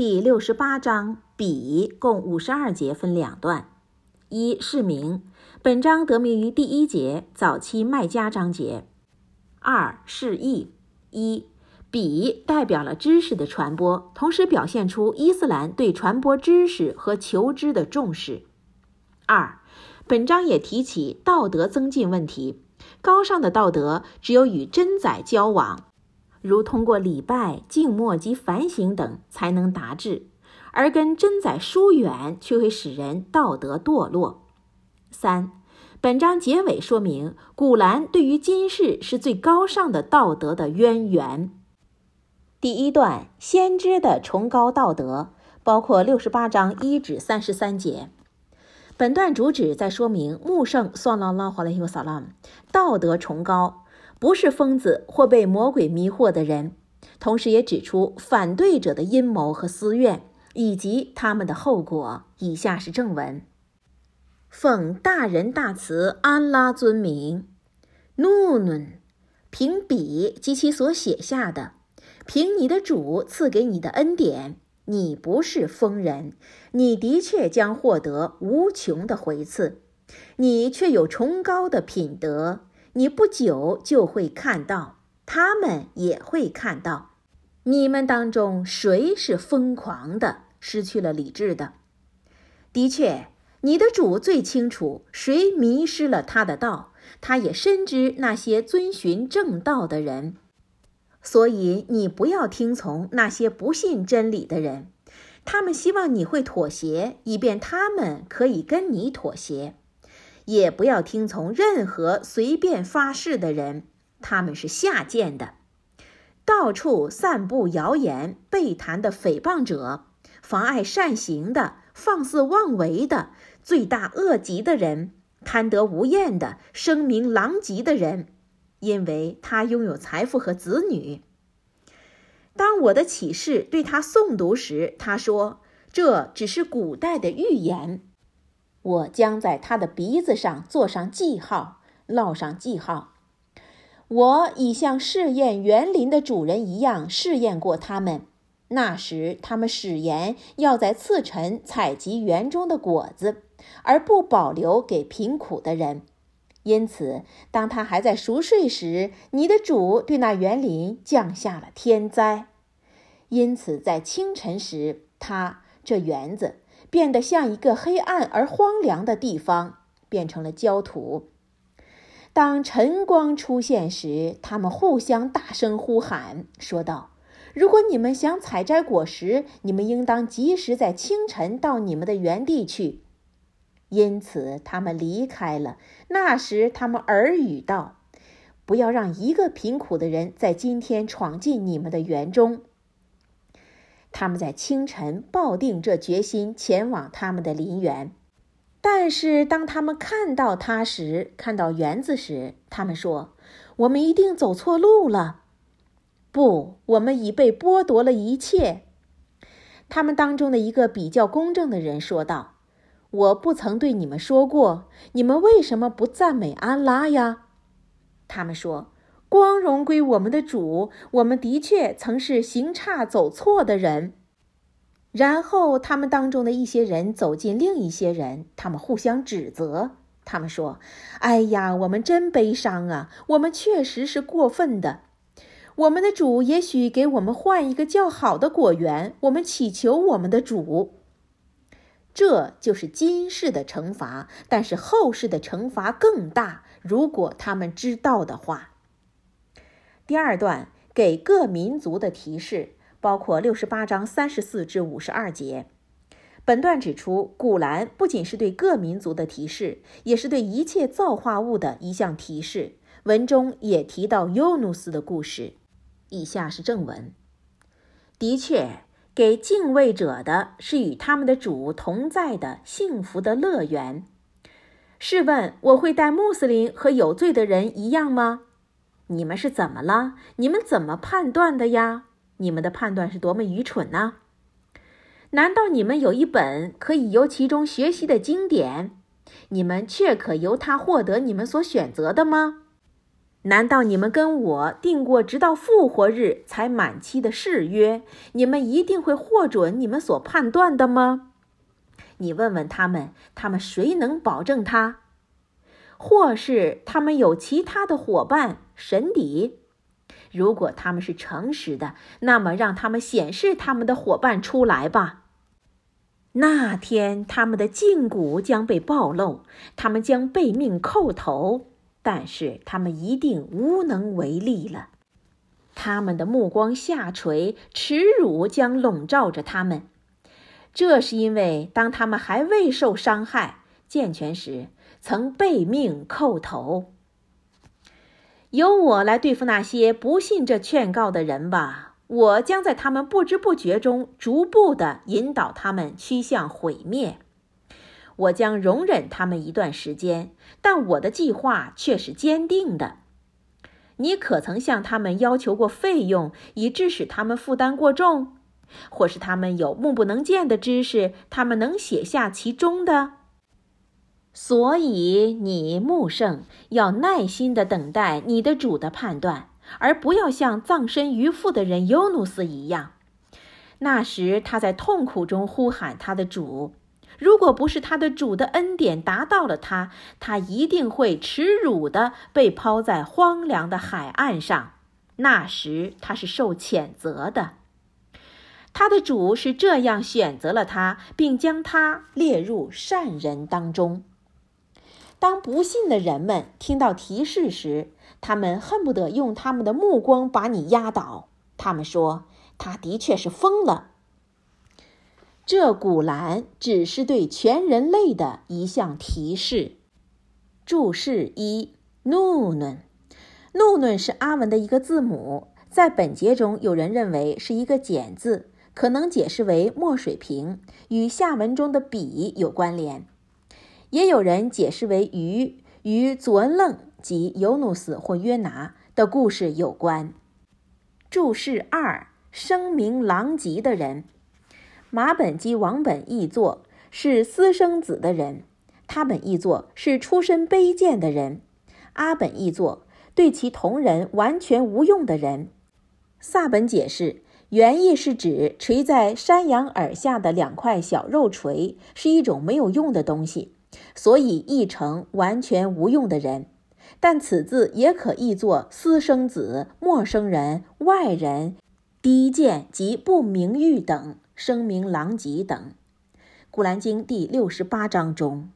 第六十八章比共五十二节，分两段。一释名，本章得名于第一节早期麦加章节。二释义，一比代表了知识的传播，同时表现出伊斯兰对传播知识和求知的重视。二，本章也提起道德增进问题，高尚的道德只有与真宰交往，如通过礼拜、静默及反省等才能达至。而跟真宰疏远，却会使人道德堕落。三，本章结尾说明，古兰对于今世是最高尚的道德的渊源。第一段，先知的崇高道德，包括六十八章一至三十三节。本段主旨在说明穆圣算拉拉华莱尤萨拉姆道德崇高，不是疯子或被魔鬼迷惑的人，同时也指出反对者的阴谋和私怨。以及他们的后果。以下是正文：奉大仁大慈安拉尊名，努努，凭笔及其所写下的，凭你的主赐给你的恩典，你不是疯人，你的确将获得无穷的回赐，你却有崇高的品德，你不久就会看到，他们也会看到。你们当中谁是疯狂的、失去了理智的？的确，你的主最清楚谁迷失了他的道，他也深知那些遵循正道的人。所以，你不要听从那些不信真理的人，他们希望你会妥协，以便他们可以跟你妥协；也不要听从任何随便发誓的人，他们是下贱的。到处散布谣言、背谈的诽谤者，妨碍善行的、放肆妄为的、罪大恶极的人，贪得无厌的、声名狼藉的人，因为他拥有财富和子女。当我的启示对他诵读时，他说：“这只是古代的预言。”我将在他的鼻子上做上记号，烙上记号。我已像试验园林的主人一样试验过他们。那时，他们誓言要在次晨采集园中的果子，而不保留给贫苦的人。因此，当他还在熟睡时，你的主对那园林降下了天灾。因此，在清晨时，他这园子变得像一个黑暗而荒凉的地方，变成了焦土。当晨光出现时，他们互相大声呼喊，说道：“如果你们想采摘果实，你们应当及时在清晨到你们的原地去。”因此，他们离开了。那时，他们耳语道：“不要让一个贫苦的人在今天闯进你们的园中。”他们在清晨抱定这决心，前往他们的林园。但是当他们看到他时，看到园子时，他们说：“我们一定走错路了。”不，我们已被剥夺了一切。他们当中的一个比较公正的人说道：“我不曾对你们说过，你们为什么不赞美安拉呀？”他们说：“光荣归我们的主，我们的确曾是行差走错的人。”然后，他们当中的一些人走近另一些人，他们互相指责。他们说：“哎呀，我们真悲伤啊！我们确实是过分的。我们的主也许给我们换一个较好的果园。我们祈求我们的主。这就是今世的惩罚，但是后世的惩罚更大。如果他们知道的话。”第二段给各民族的提示。包括六十八章三十四至五十二节。本段指出，古兰不仅是对各民族的提示，也是对一切造化物的一项提示。文中也提到尤努斯的故事。以下是正文：的确，给敬畏者的是与他们的主同在的幸福的乐园。试问，我会待穆斯林和有罪的人一样吗？你们是怎么了？你们怎么判断的呀？你们的判断是多么愚蠢呢？难道你们有一本可以由其中学习的经典，你们却可由它获得你们所选择的吗？难道你们跟我订过直到复活日才满期的誓约？你们一定会获准你们所判断的吗？你问问他们，他们谁能保证他？或是他们有其他的伙伴神邸？如果他们是诚实的，那么让他们显示他们的伙伴出来吧。那天他们的胫骨将被暴露，他们将被命叩头。但是他们一定无能为力了，他们的目光下垂，耻辱将笼罩着他们。这是因为当他们还未受伤害、健全时，曾被命叩头。由我来对付那些不信这劝告的人吧，我将在他们不知不觉中逐步的引导他们趋向毁灭。我将容忍他们一段时间，但我的计划却是坚定的。你可曾向他们要求过费用，以致使他们负担过重，或是他们有目不能见的知识，他们能写下其中的？所以你穆圣要耐心地等待你的主的判断，而不要像葬身鱼腹的人尤努斯一样。那时他在痛苦中呼喊他的主。如果不是他的主的恩典达到了他，他一定会耻辱地被抛在荒凉的海岸上。那时他是受谴责的。他的主是这样选择了他，并将他列入善人当中。当不信的人们听到提示时，他们恨不得用他们的目光把你压倒。他们说：“他的确是疯了。”这古兰只是对全人类的一项提示。注释一怒怒，怒怒是阿文的一个字母，在本节中，有人认为是一个简字，可能解释为墨水瓶，与下文中的笔有关联；也有人解释为鱼，与祖恩楞及尤努斯或约拿的故事有关。注释二：声名狼藉的人。马本及王本译作是私生子的人，他本译作是出身卑贱的人，阿本译作对其同人完全无用的人。萨本解释原意是指垂在山羊耳下的两块小肉锤是一种没有用的东西，所以译成完全无用的人。但此字也可译作私生子、陌生人、外人、低贱及不名誉等。声名狼藉等，《古兰经》第六十八章中。